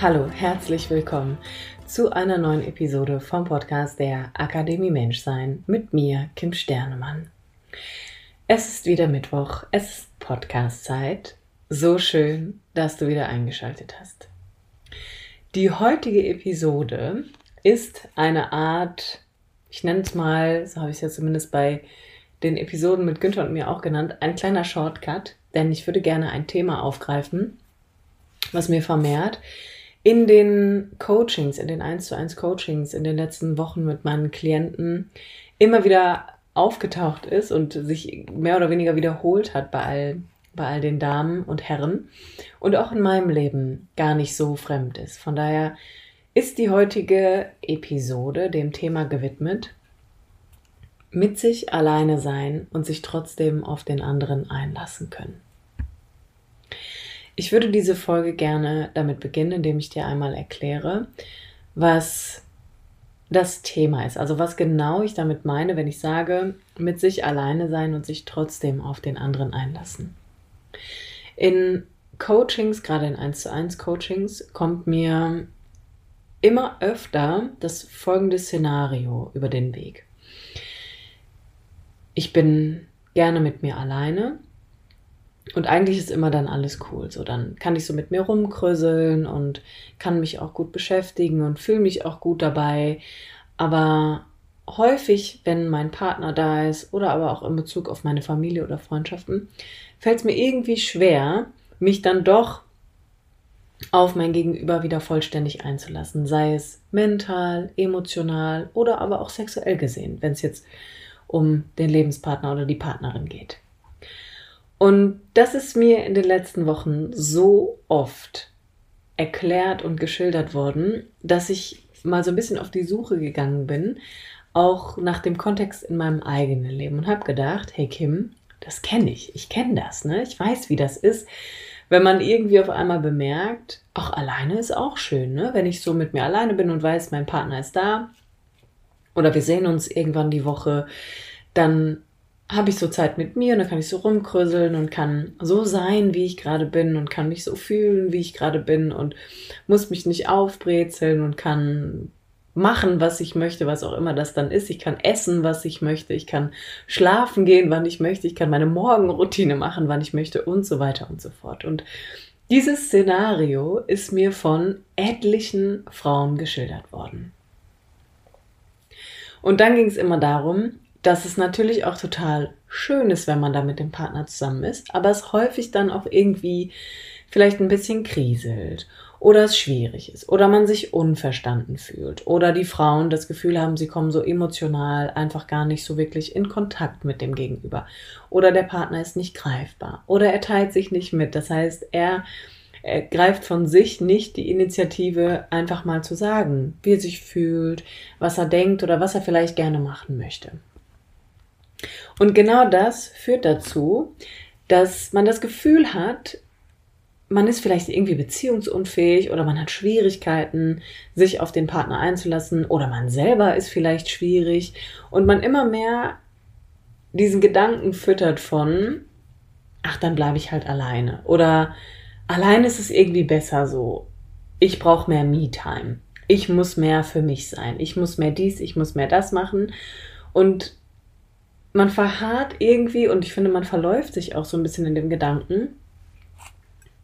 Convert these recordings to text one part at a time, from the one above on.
Hallo, herzlich willkommen zu einer neuen Episode vom Podcast der Akademie Menschsein mit mir, Kim Sternemann. Es ist wieder Mittwoch, es ist Podcast-Zeit. So schön, dass du wieder eingeschaltet hast. Die heutige Episode ist eine Art, ich nenne es mal, so habe ich es ja zumindest bei den Episoden mit Günther und mir auch genannt, ein kleiner Shortcut, denn ich würde gerne ein Thema aufgreifen, was mir vermehrt in den Coachings, in den 1 zu 1 Coachings in den letzten Wochen mit meinen Klienten immer wieder aufgetaucht ist und sich mehr oder weniger wiederholt hat bei all, bei all den Damen und Herren und auch in meinem Leben gar nicht so fremd ist. Von daher ist die heutige Episode dem Thema gewidmet, mit sich alleine sein und sich trotzdem auf den anderen einlassen können. Ich würde diese Folge gerne damit beginnen, indem ich dir einmal erkläre, was das Thema ist. Also was genau ich damit meine, wenn ich sage, mit sich alleine sein und sich trotzdem auf den anderen einlassen. In Coachings, gerade in 1 zu 1 Coachings, kommt mir immer öfter das folgende Szenario über den Weg. Ich bin gerne mit mir alleine und eigentlich ist immer dann alles cool. So, dann kann ich so mit mir rumkröseln und kann mich auch gut beschäftigen und fühle mich auch gut dabei. Aber häufig, wenn mein Partner da ist oder aber auch in Bezug auf meine Familie oder Freundschaften, fällt es mir irgendwie schwer, mich dann doch auf mein Gegenüber wieder vollständig einzulassen, sei es mental, emotional oder aber auch sexuell gesehen, wenn es jetzt um den Lebenspartner oder die Partnerin geht. Und das ist mir in den letzten Wochen so oft erklärt und geschildert worden, dass ich mal so ein bisschen auf die Suche gegangen bin, auch nach dem Kontext in meinem eigenen Leben und habe gedacht, hey Kim, das kenne ich, ich kenne das, ne? Ich weiß, wie das ist, wenn man irgendwie auf einmal bemerkt, auch alleine ist auch schön, ne? Wenn ich so mit mir alleine bin und weiß, mein Partner ist da oder wir sehen uns irgendwann die Woche, dann habe ich so Zeit mit mir und dann kann ich so rumkrüsseln und kann so sein, wie ich gerade bin und kann mich so fühlen, wie ich gerade bin und muss mich nicht aufbrezeln und kann machen, was ich möchte, was auch immer das dann ist. Ich kann essen, was ich möchte. Ich kann schlafen gehen, wann ich möchte. Ich kann meine Morgenroutine machen, wann ich möchte und so weiter und so fort. Und dieses Szenario ist mir von etlichen Frauen geschildert worden. Und dann ging es immer darum, dass es natürlich auch total schön ist, wenn man da mit dem Partner zusammen ist, aber es häufig dann auch irgendwie vielleicht ein bisschen kriselt oder es schwierig ist oder man sich unverstanden fühlt oder die Frauen das Gefühl haben, sie kommen so emotional einfach gar nicht so wirklich in Kontakt mit dem Gegenüber oder der Partner ist nicht greifbar oder er teilt sich nicht mit. Das heißt, er, er greift von sich nicht die Initiative, einfach mal zu sagen, wie er sich fühlt, was er denkt oder was er vielleicht gerne machen möchte. Und genau das führt dazu, dass man das Gefühl hat, man ist vielleicht irgendwie beziehungsunfähig oder man hat Schwierigkeiten, sich auf den Partner einzulassen oder man selber ist vielleicht schwierig und man immer mehr diesen Gedanken füttert von, ach, dann bleibe ich halt alleine oder allein ist es irgendwie besser so. Ich brauche mehr Me-Time. Ich muss mehr für mich sein. Ich muss mehr dies, ich muss mehr das machen. Und man verharrt irgendwie und ich finde, man verläuft sich auch so ein bisschen in dem Gedanken,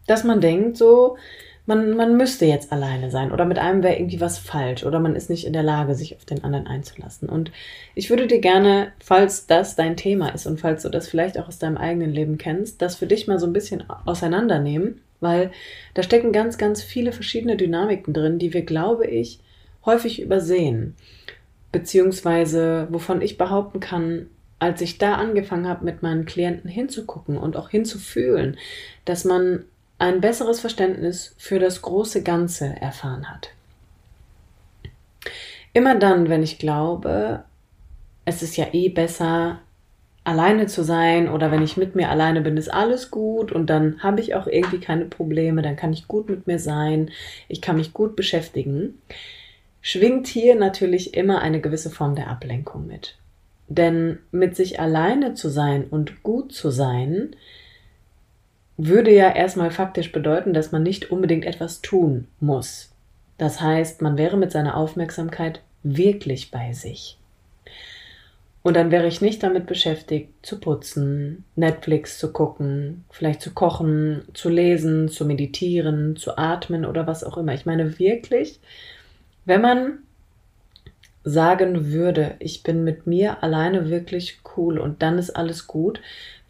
dass man denkt, so, man, man müsste jetzt alleine sein oder mit einem wäre irgendwie was falsch oder man ist nicht in der Lage, sich auf den anderen einzulassen. Und ich würde dir gerne, falls das dein Thema ist und falls du das vielleicht auch aus deinem eigenen Leben kennst, das für dich mal so ein bisschen auseinandernehmen, weil da stecken ganz, ganz viele verschiedene Dynamiken drin, die wir, glaube ich, häufig übersehen. Beziehungsweise, wovon ich behaupten kann, als ich da angefangen habe, mit meinen Klienten hinzugucken und auch hinzufühlen, dass man ein besseres Verständnis für das große Ganze erfahren hat. Immer dann, wenn ich glaube, es ist ja eh besser, alleine zu sein oder wenn ich mit mir alleine bin, ist alles gut und dann habe ich auch irgendwie keine Probleme, dann kann ich gut mit mir sein, ich kann mich gut beschäftigen, schwingt hier natürlich immer eine gewisse Form der Ablenkung mit. Denn mit sich alleine zu sein und gut zu sein, würde ja erstmal faktisch bedeuten, dass man nicht unbedingt etwas tun muss. Das heißt, man wäre mit seiner Aufmerksamkeit wirklich bei sich. Und dann wäre ich nicht damit beschäftigt, zu putzen, Netflix zu gucken, vielleicht zu kochen, zu lesen, zu meditieren, zu atmen oder was auch immer. Ich meine wirklich, wenn man sagen würde, ich bin mit mir alleine wirklich cool und dann ist alles gut,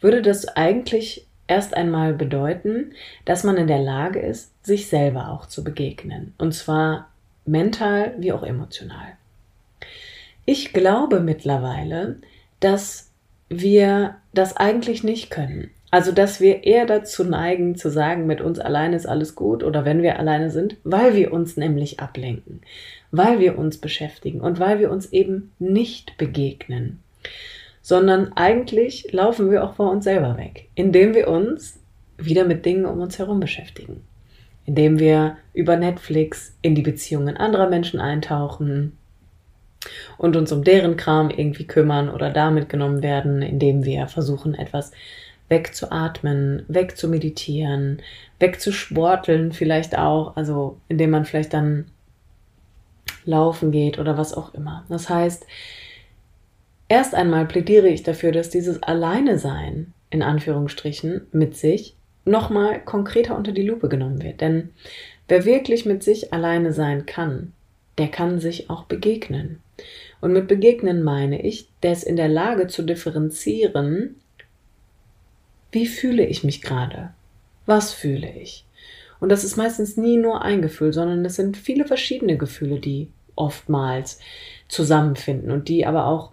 würde das eigentlich erst einmal bedeuten, dass man in der Lage ist, sich selber auch zu begegnen. Und zwar mental wie auch emotional. Ich glaube mittlerweile, dass wir das eigentlich nicht können. Also, dass wir eher dazu neigen zu sagen, mit uns alleine ist alles gut oder wenn wir alleine sind, weil wir uns nämlich ablenken, weil wir uns beschäftigen und weil wir uns eben nicht begegnen, sondern eigentlich laufen wir auch vor uns selber weg, indem wir uns wieder mit Dingen um uns herum beschäftigen, indem wir über Netflix in die Beziehungen anderer Menschen eintauchen, und uns um deren Kram irgendwie kümmern oder da mitgenommen werden, indem wir versuchen, etwas wegzuatmen, wegzumeditieren, wegzusporteln vielleicht auch, also indem man vielleicht dann laufen geht oder was auch immer. Das heißt, erst einmal plädiere ich dafür, dass dieses Alleine-Sein, in Anführungsstrichen, mit sich nochmal konkreter unter die Lupe genommen wird. Denn wer wirklich mit sich alleine sein kann, der kann sich auch begegnen. Und mit begegnen meine ich, der ist in der Lage zu differenzieren, wie fühle ich mich gerade? Was fühle ich? Und das ist meistens nie nur ein Gefühl, sondern es sind viele verschiedene Gefühle, die oftmals zusammenfinden und die aber auch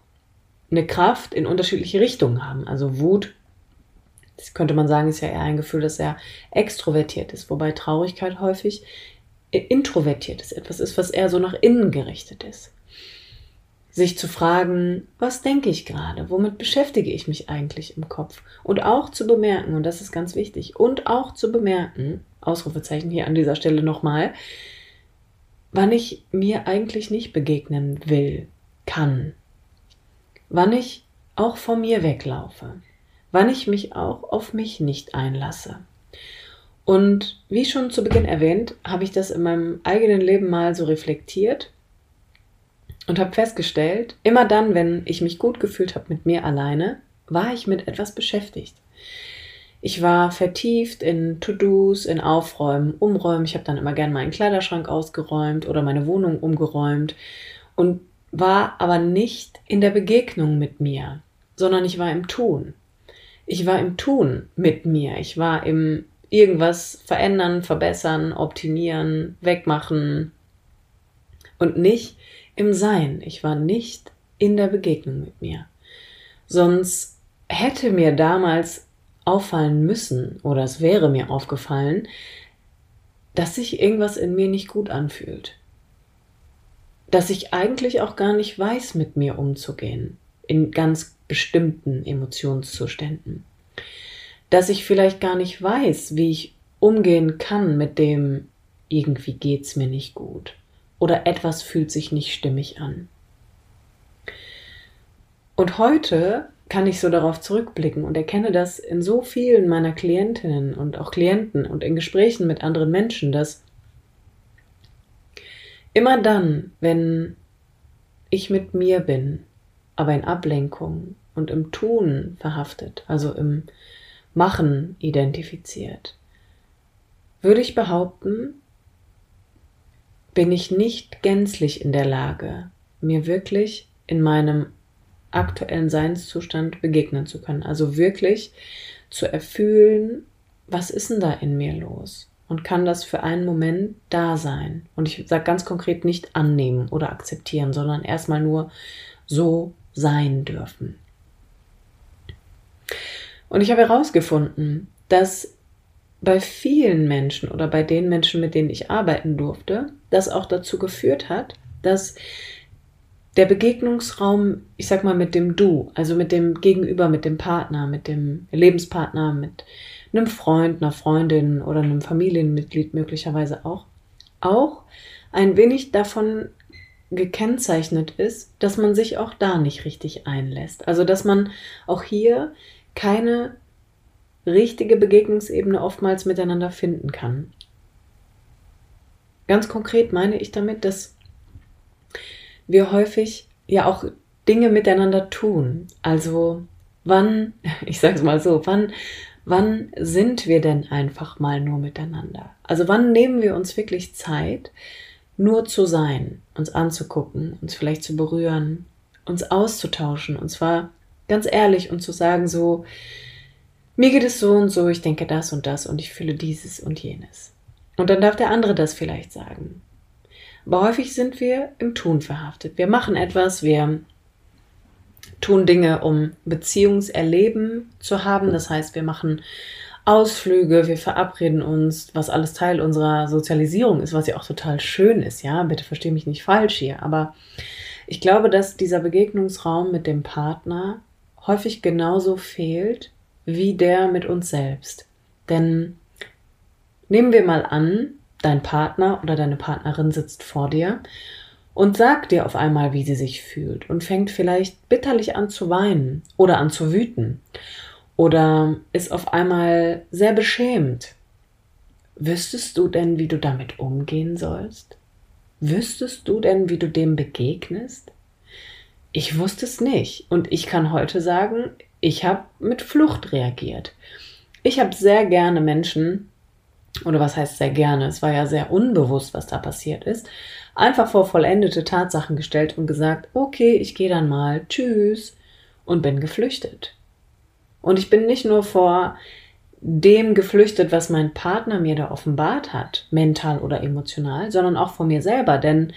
eine Kraft in unterschiedliche Richtungen haben. Also Wut, das könnte man sagen, ist ja eher ein Gefühl, das sehr extrovertiert ist, wobei Traurigkeit häufig introvertiert ist, etwas ist, was eher so nach innen gerichtet ist sich zu fragen, was denke ich gerade, womit beschäftige ich mich eigentlich im Kopf? Und auch zu bemerken, und das ist ganz wichtig, und auch zu bemerken, Ausrufezeichen hier an dieser Stelle nochmal, wann ich mir eigentlich nicht begegnen will, kann, wann ich auch von mir weglaufe, wann ich mich auch auf mich nicht einlasse. Und wie schon zu Beginn erwähnt, habe ich das in meinem eigenen Leben mal so reflektiert und habe festgestellt, immer dann, wenn ich mich gut gefühlt habe mit mir alleine, war ich mit etwas beschäftigt. Ich war vertieft in To-Dos, in Aufräumen, Umräumen. Ich habe dann immer gern meinen Kleiderschrank ausgeräumt oder meine Wohnung umgeräumt und war aber nicht in der Begegnung mit mir, sondern ich war im Tun. Ich war im Tun mit mir. Ich war im irgendwas verändern, verbessern, optimieren, wegmachen und nicht im Sein. Ich war nicht in der Begegnung mit mir. Sonst hätte mir damals auffallen müssen, oder es wäre mir aufgefallen, dass sich irgendwas in mir nicht gut anfühlt. Dass ich eigentlich auch gar nicht weiß, mit mir umzugehen, in ganz bestimmten Emotionszuständen. Dass ich vielleicht gar nicht weiß, wie ich umgehen kann mit dem, irgendwie geht's mir nicht gut oder etwas fühlt sich nicht stimmig an. Und heute kann ich so darauf zurückblicken und erkenne das in so vielen meiner Klientinnen und auch Klienten und in Gesprächen mit anderen Menschen, dass immer dann, wenn ich mit mir bin, aber in Ablenkung und im Tun verhaftet, also im Machen identifiziert, würde ich behaupten, bin ich nicht gänzlich in der Lage, mir wirklich in meinem aktuellen Seinszustand begegnen zu können. Also wirklich zu erfühlen, was ist denn da in mir los? Und kann das für einen Moment da sein? Und ich sage ganz konkret nicht annehmen oder akzeptieren, sondern erstmal nur so sein dürfen. Und ich habe herausgefunden, dass bei vielen Menschen oder bei den Menschen, mit denen ich arbeiten durfte, das auch dazu geführt hat, dass der Begegnungsraum, ich sag mal, mit dem Du, also mit dem Gegenüber, mit dem Partner, mit dem Lebenspartner, mit einem Freund, einer Freundin oder einem Familienmitglied möglicherweise auch, auch ein wenig davon gekennzeichnet ist, dass man sich auch da nicht richtig einlässt. Also dass man auch hier keine richtige Begegnungsebene oftmals miteinander finden kann. Ganz konkret meine ich damit, dass wir häufig ja auch Dinge miteinander tun. Also wann, ich sag's mal so, wann, wann sind wir denn einfach mal nur miteinander? Also wann nehmen wir uns wirklich Zeit, nur zu sein, uns anzugucken, uns vielleicht zu berühren, uns auszutauschen und zwar ganz ehrlich und zu sagen so, mir geht es so und so, ich denke das und das und ich fühle dieses und jenes. Und dann darf der andere das vielleicht sagen. Aber häufig sind wir im Tun verhaftet. Wir machen etwas, wir tun Dinge, um Beziehungserleben zu haben. Das heißt, wir machen Ausflüge, wir verabreden uns, was alles Teil unserer Sozialisierung ist, was ja auch total schön ist, ja. Bitte verstehe mich nicht falsch hier. Aber ich glaube, dass dieser Begegnungsraum mit dem Partner häufig genauso fehlt wie der mit uns selbst. Denn nehmen wir mal an, dein Partner oder deine Partnerin sitzt vor dir und sagt dir auf einmal, wie sie sich fühlt und fängt vielleicht bitterlich an zu weinen oder an zu wüten oder ist auf einmal sehr beschämt. Wüsstest du denn, wie du damit umgehen sollst? Wüsstest du denn, wie du dem begegnest? Ich wusste es nicht und ich kann heute sagen, ich habe mit Flucht reagiert. Ich habe sehr gerne Menschen oder was heißt sehr gerne, es war ja sehr unbewusst, was da passiert ist, einfach vor vollendete Tatsachen gestellt und gesagt, okay, ich gehe dann mal, tschüss, und bin geflüchtet. Und ich bin nicht nur vor dem geflüchtet, was mein Partner mir da offenbart hat, mental oder emotional, sondern auch vor mir selber. Denn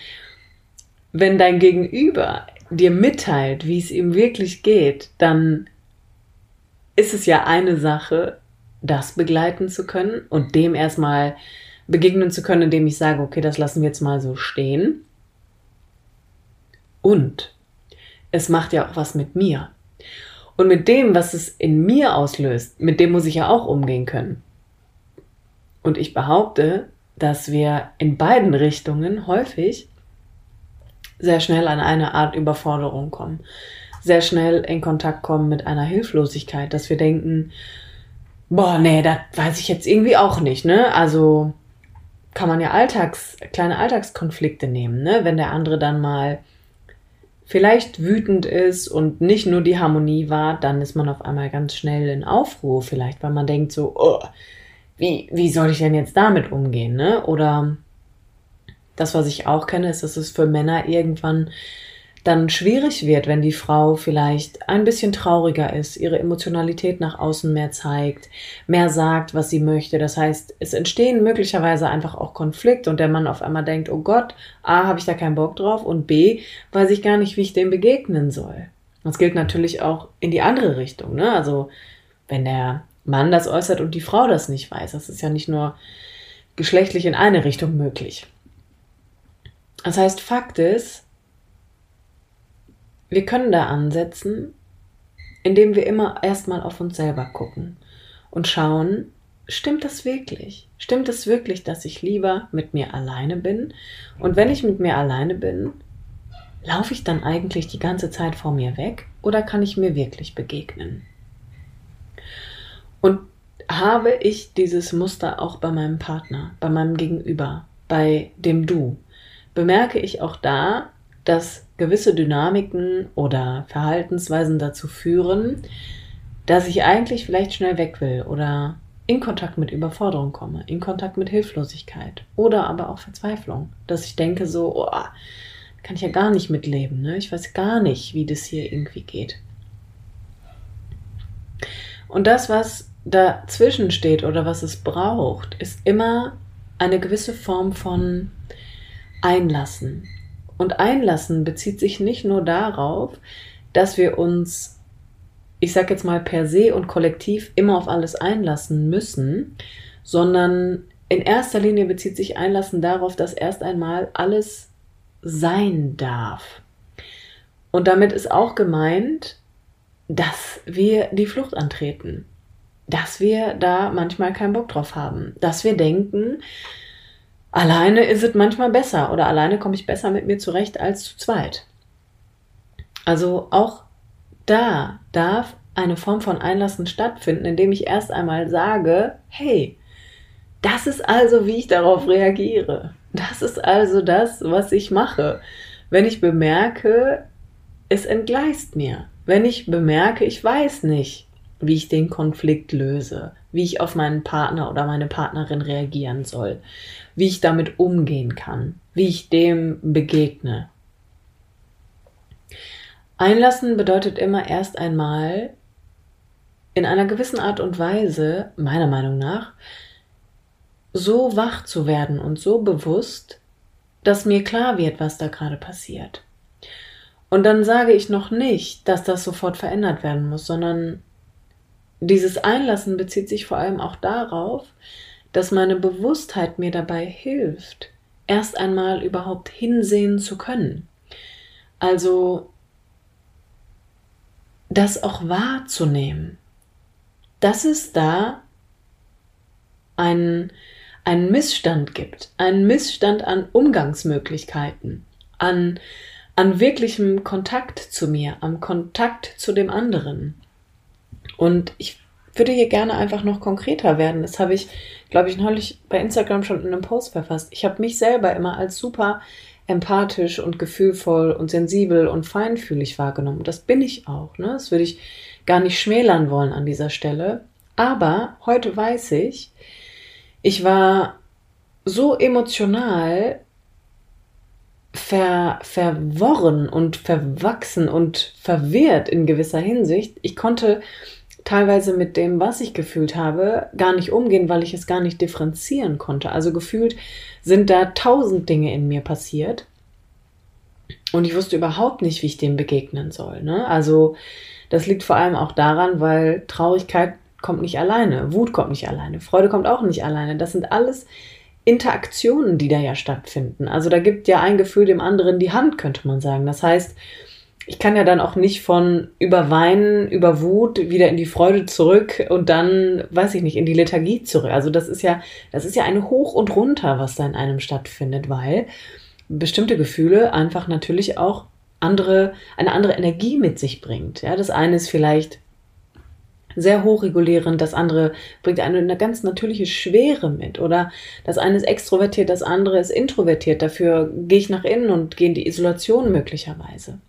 wenn dein Gegenüber dir mitteilt, wie es ihm wirklich geht, dann ist es ja eine Sache, das begleiten zu können und dem erstmal begegnen zu können, indem ich sage, okay, das lassen wir jetzt mal so stehen. Und es macht ja auch was mit mir. Und mit dem, was es in mir auslöst, mit dem muss ich ja auch umgehen können. Und ich behaupte, dass wir in beiden Richtungen häufig sehr schnell an eine Art Überforderung kommen, sehr schnell in Kontakt kommen mit einer Hilflosigkeit, dass wir denken, boah, nee, das weiß ich jetzt irgendwie auch nicht, ne? Also kann man ja Alltags, kleine Alltagskonflikte nehmen, ne? Wenn der andere dann mal vielleicht wütend ist und nicht nur die Harmonie war, dann ist man auf einmal ganz schnell in Aufruhr, vielleicht, weil man denkt so, oh, wie, wie soll ich denn jetzt damit umgehen, ne? Oder das, was ich auch kenne, ist, dass es für Männer irgendwann dann schwierig wird, wenn die Frau vielleicht ein bisschen trauriger ist, ihre Emotionalität nach außen mehr zeigt, mehr sagt, was sie möchte. Das heißt, es entstehen möglicherweise einfach auch Konflikte und der Mann auf einmal denkt, oh Gott, A, habe ich da keinen Bock drauf und B, weiß ich gar nicht, wie ich dem begegnen soll. Das gilt natürlich auch in die andere Richtung. Ne? Also wenn der Mann das äußert und die Frau das nicht weiß, das ist ja nicht nur geschlechtlich in eine Richtung möglich. Das heißt, Fakt ist, wir können da ansetzen, indem wir immer erstmal auf uns selber gucken und schauen, stimmt das wirklich? Stimmt es wirklich, dass ich lieber mit mir alleine bin? Und wenn ich mit mir alleine bin, laufe ich dann eigentlich die ganze Zeit vor mir weg oder kann ich mir wirklich begegnen? Und habe ich dieses Muster auch bei meinem Partner, bei meinem Gegenüber, bei dem Du? Bemerke ich auch da, dass gewisse Dynamiken oder Verhaltensweisen dazu führen, dass ich eigentlich vielleicht schnell weg will oder in Kontakt mit Überforderung komme, in Kontakt mit Hilflosigkeit oder aber auch Verzweiflung, dass ich denke so, oh, kann ich ja gar nicht mitleben, ne? ich weiß gar nicht, wie das hier irgendwie geht. Und das, was dazwischen steht oder was es braucht, ist immer eine gewisse Form von Einlassen, und einlassen bezieht sich nicht nur darauf, dass wir uns, ich sag jetzt mal per se und kollektiv immer auf alles einlassen müssen, sondern in erster Linie bezieht sich Einlassen darauf, dass erst einmal alles sein darf. Und damit ist auch gemeint, dass wir die Flucht antreten, dass wir da manchmal keinen Bock drauf haben, dass wir denken, alleine ist es manchmal besser oder alleine komme ich besser mit mir zurecht als zu zweit. Also auch da darf eine Form von Einlassen stattfinden, indem ich erst einmal sage, hey, das ist also, wie ich darauf reagiere. Das ist also das, was ich mache. Wenn ich bemerke, es entgleist mir. Wenn ich bemerke, ich weiß nicht, wie ich den Konflikt löse, wie ich auf meinen Partner oder meine Partnerin reagieren soll, wie ich damit umgehen kann, wie ich dem begegne. Einlassen bedeutet immer erst einmal in einer gewissen Art und Weise, meiner Meinung nach, so wach zu werden und so bewusst, dass mir klar wird, was da gerade passiert. Und dann sage ich noch nicht, dass das sofort verändert werden muss, sondern dieses Einlassen bezieht sich vor allem auch darauf, dass meine Bewusstheit mir dabei hilft, erst einmal überhaupt hinsehen zu können. Also das auch wahrzunehmen, dass es da einen, einen Missstand gibt, einen Missstand an Umgangsmöglichkeiten, an, an wirklichem Kontakt zu mir, am Kontakt zu dem anderen. Und ich würde hier gerne einfach noch konkreter werden. Das habe ich, glaube ich, neulich bei Instagram schon in einem Post verfasst. Ich habe mich selber immer als super empathisch und gefühlvoll und sensibel und feinfühlig wahrgenommen. Das bin ich auch. Ne? Das würde ich gar nicht schmälern wollen an dieser Stelle. Aber heute weiß ich, ich war so emotional ver, verworren und verwachsen und verwirrt in gewisser Hinsicht. Ich konnte teilweise mit dem, was ich gefühlt habe, gar nicht umgehen, weil ich es gar nicht differenzieren konnte. Also gefühlt sind da tausend Dinge in mir passiert und ich wusste überhaupt nicht, wie ich dem begegnen soll. Ne? Also das liegt vor allem auch daran, weil Traurigkeit kommt nicht alleine, Wut kommt nicht alleine, Freude kommt auch nicht alleine. Das sind alles Interaktionen, die da ja stattfinden. Also da gibt ja ein Gefühl dem anderen die Hand, könnte man sagen. Das heißt, ich kann ja dann auch nicht von über Weinen, über Wut wieder in die Freude zurück und dann, weiß ich nicht, in die Lethargie zurück. Also das ist ja, das ist ja eine Hoch und Runter, was da in einem stattfindet, weil bestimmte Gefühle einfach natürlich auch andere, eine andere Energie mit sich bringt. Ja, das eine ist vielleicht sehr hochregulierend, das andere bringt eine, eine ganz natürliche Schwere mit oder das eine ist extrovertiert, das andere ist introvertiert. Dafür gehe ich nach innen und gehe in die Isolation möglicherweise.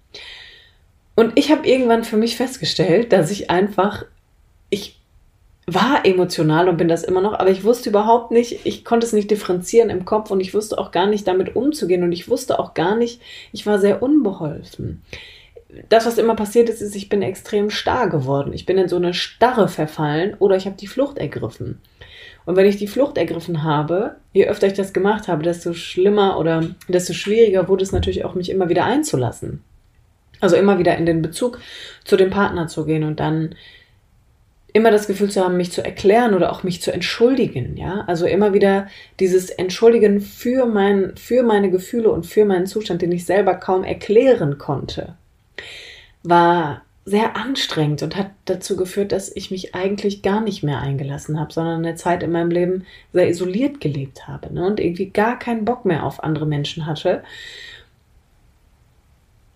Und ich habe irgendwann für mich festgestellt, dass ich einfach, ich war emotional und bin das immer noch, aber ich wusste überhaupt nicht, ich konnte es nicht differenzieren im Kopf und ich wusste auch gar nicht damit umzugehen und ich wusste auch gar nicht, ich war sehr unbeholfen. Das, was immer passiert ist, ist, ich bin extrem starr geworden. Ich bin in so eine Starre verfallen oder ich habe die Flucht ergriffen. Und wenn ich die Flucht ergriffen habe, je öfter ich das gemacht habe, desto schlimmer oder desto schwieriger wurde es natürlich auch, mich immer wieder einzulassen. Also immer wieder in den Bezug zu dem Partner zu gehen und dann immer das Gefühl zu haben, mich zu erklären oder auch mich zu entschuldigen, ja? Also immer wieder dieses Entschuldigen für mein, für meine Gefühle und für meinen Zustand, den ich selber kaum erklären konnte, war sehr anstrengend und hat dazu geführt, dass ich mich eigentlich gar nicht mehr eingelassen habe, sondern eine Zeit in meinem Leben sehr isoliert gelebt habe ne? und irgendwie gar keinen Bock mehr auf andere Menschen hatte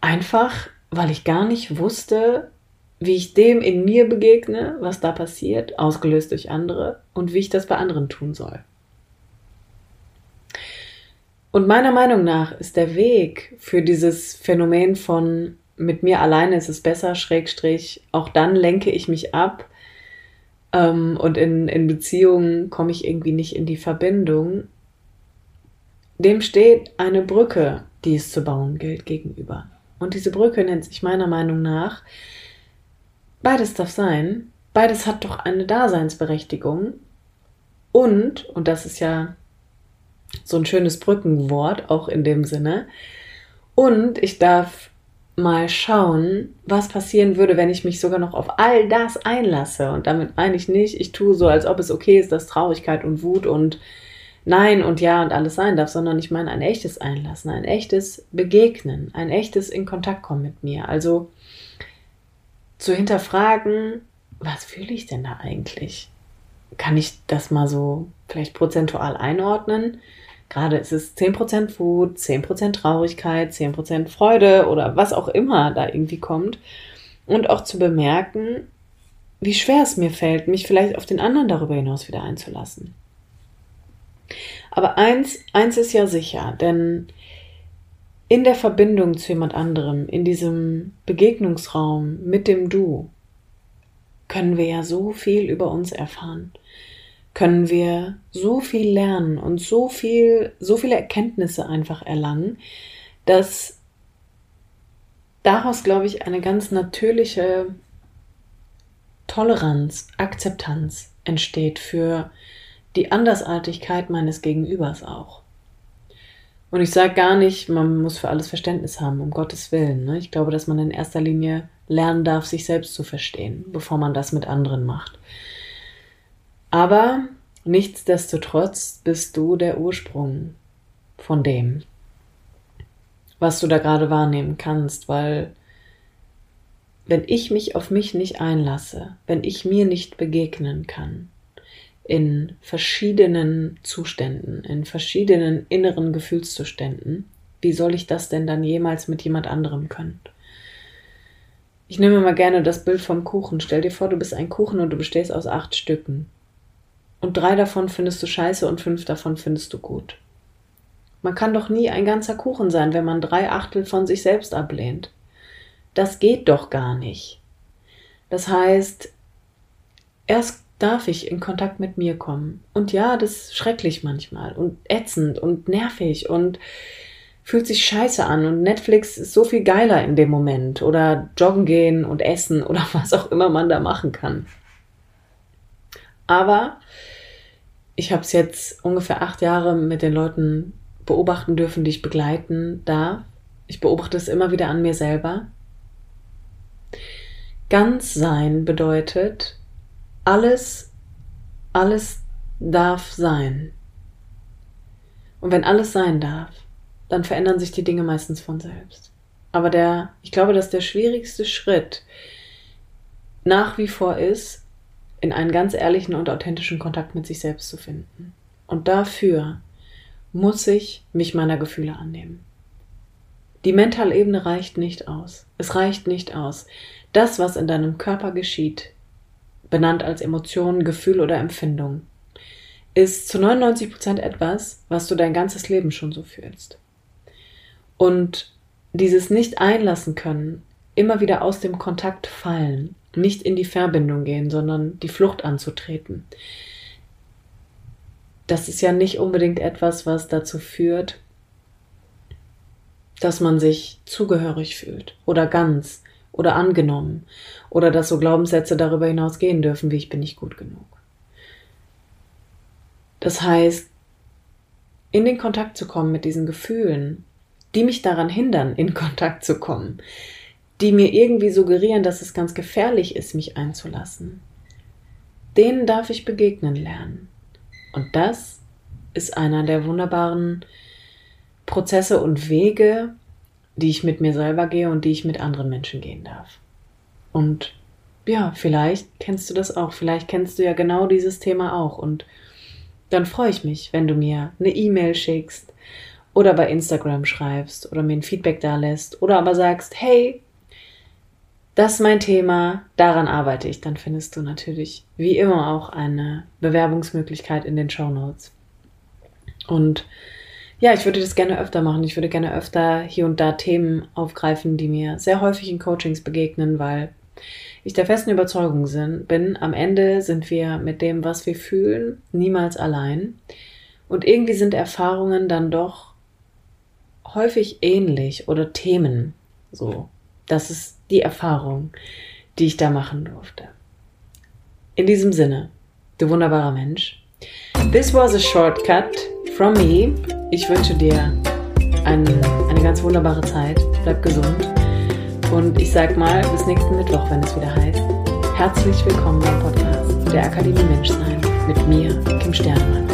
Einfach, weil ich gar nicht wusste, wie ich dem in mir begegne, was da passiert, ausgelöst durch andere und wie ich das bei anderen tun soll. Und meiner Meinung nach ist der Weg für dieses Phänomen von mit mir alleine ist es besser, Schrägstrich, auch dann lenke ich mich ab ähm, und in, in Beziehungen komme ich irgendwie nicht in die Verbindung. Dem steht eine Brücke, die es zu bauen gilt, gegenüber. Und diese Brücke nennt sich meiner Meinung nach, beides darf sein, beides hat doch eine Daseinsberechtigung. Und, und das ist ja so ein schönes Brückenwort, auch in dem Sinne, und ich darf mal schauen, was passieren würde, wenn ich mich sogar noch auf all das einlasse. Und damit meine ich nicht, ich tue so, als ob es okay ist, dass Traurigkeit und Wut und Nein und Ja und alles sein darf, sondern ich meine ein echtes Einlassen, ein echtes Begegnen, ein echtes in Kontakt kommen mit mir. Also zu hinterfragen, was fühle ich denn da eigentlich? Kann ich das mal so vielleicht prozentual einordnen? Gerade ist es 10% Wut, 10% Traurigkeit, 10% Freude oder was auch immer da irgendwie kommt. Und auch zu bemerken, wie schwer es mir fällt, mich vielleicht auf den anderen darüber hinaus wieder einzulassen. Aber eins, eins ist ja sicher, denn in der Verbindung zu jemand anderem, in diesem Begegnungsraum mit dem Du, können wir ja so viel über uns erfahren. Können wir so viel lernen und so viel, so viele Erkenntnisse einfach erlangen, dass daraus, glaube ich, eine ganz natürliche Toleranz, Akzeptanz entsteht für die Andersartigkeit meines Gegenübers auch. Und ich sage gar nicht, man muss für alles Verständnis haben, um Gottes Willen. Ne? Ich glaube, dass man in erster Linie lernen darf, sich selbst zu verstehen, bevor man das mit anderen macht. Aber nichtsdestotrotz bist du der Ursprung von dem, was du da gerade wahrnehmen kannst, weil wenn ich mich auf mich nicht einlasse, wenn ich mir nicht begegnen kann, in verschiedenen Zuständen, in verschiedenen inneren Gefühlszuständen, wie soll ich das denn dann jemals mit jemand anderem können? Ich nehme mal gerne das Bild vom Kuchen. Stell dir vor, du bist ein Kuchen und du bestehst aus acht Stücken. Und drei davon findest du scheiße und fünf davon findest du gut. Man kann doch nie ein ganzer Kuchen sein, wenn man drei Achtel von sich selbst ablehnt. Das geht doch gar nicht. Das heißt, erst darf ich in Kontakt mit mir kommen. Und ja, das ist schrecklich manchmal und ätzend und nervig und fühlt sich scheiße an und Netflix ist so viel geiler in dem Moment oder joggen gehen und essen oder was auch immer man da machen kann. Aber ich habe es jetzt ungefähr acht Jahre mit den Leuten beobachten dürfen, die ich begleiten darf. Ich beobachte es immer wieder an mir selber. Ganz sein bedeutet, alles, alles darf sein. Und wenn alles sein darf, dann verändern sich die Dinge meistens von selbst. Aber der, ich glaube, dass der schwierigste Schritt nach wie vor ist, in einen ganz ehrlichen und authentischen Kontakt mit sich selbst zu finden. Und dafür muss ich mich meiner Gefühle annehmen. Die mentale Ebene reicht nicht aus. Es reicht nicht aus. Das, was in deinem Körper geschieht, benannt als Emotion, Gefühl oder Empfindung, ist zu 99 Prozent etwas, was du dein ganzes Leben schon so fühlst. Und dieses nicht einlassen können, immer wieder aus dem Kontakt fallen, nicht in die Verbindung gehen, sondern die Flucht anzutreten. Das ist ja nicht unbedingt etwas, was dazu führt, dass man sich zugehörig fühlt oder ganz oder angenommen oder dass so Glaubenssätze darüber hinaus gehen dürfen, wie ich bin nicht gut genug. Das heißt, in den Kontakt zu kommen mit diesen Gefühlen, die mich daran hindern, in Kontakt zu kommen, die mir irgendwie suggerieren, dass es ganz gefährlich ist, mich einzulassen, denen darf ich begegnen lernen. Und das ist einer der wunderbaren Prozesse und Wege, die ich mit mir selber gehe und die ich mit anderen Menschen gehen darf. Und ja, vielleicht kennst du das auch, vielleicht kennst du ja genau dieses Thema auch und dann freue ich mich, wenn du mir eine E-Mail schickst oder bei Instagram schreibst oder mir ein Feedback da lässt oder aber sagst, hey, das ist mein Thema, daran arbeite ich, dann findest du natürlich wie immer auch eine Bewerbungsmöglichkeit in den Show Notes. Und ja, ich würde das gerne öfter machen. Ich würde gerne öfter hier und da Themen aufgreifen, die mir sehr häufig in Coachings begegnen, weil ich der festen Überzeugung bin, am Ende sind wir mit dem, was wir fühlen, niemals allein. Und irgendwie sind Erfahrungen dann doch häufig ähnlich oder Themen. So, das ist die Erfahrung, die ich da machen durfte. In diesem Sinne, du wunderbarer Mensch. This was a shortcut from me. Ich wünsche dir ein, eine ganz wunderbare Zeit. Bleib gesund Und ich sag mal, bis nächsten Mittwoch, wenn es wieder heißt, herzlich willkommen beim Podcast der Akademie Menschsein mit mir, Kim Sternemann.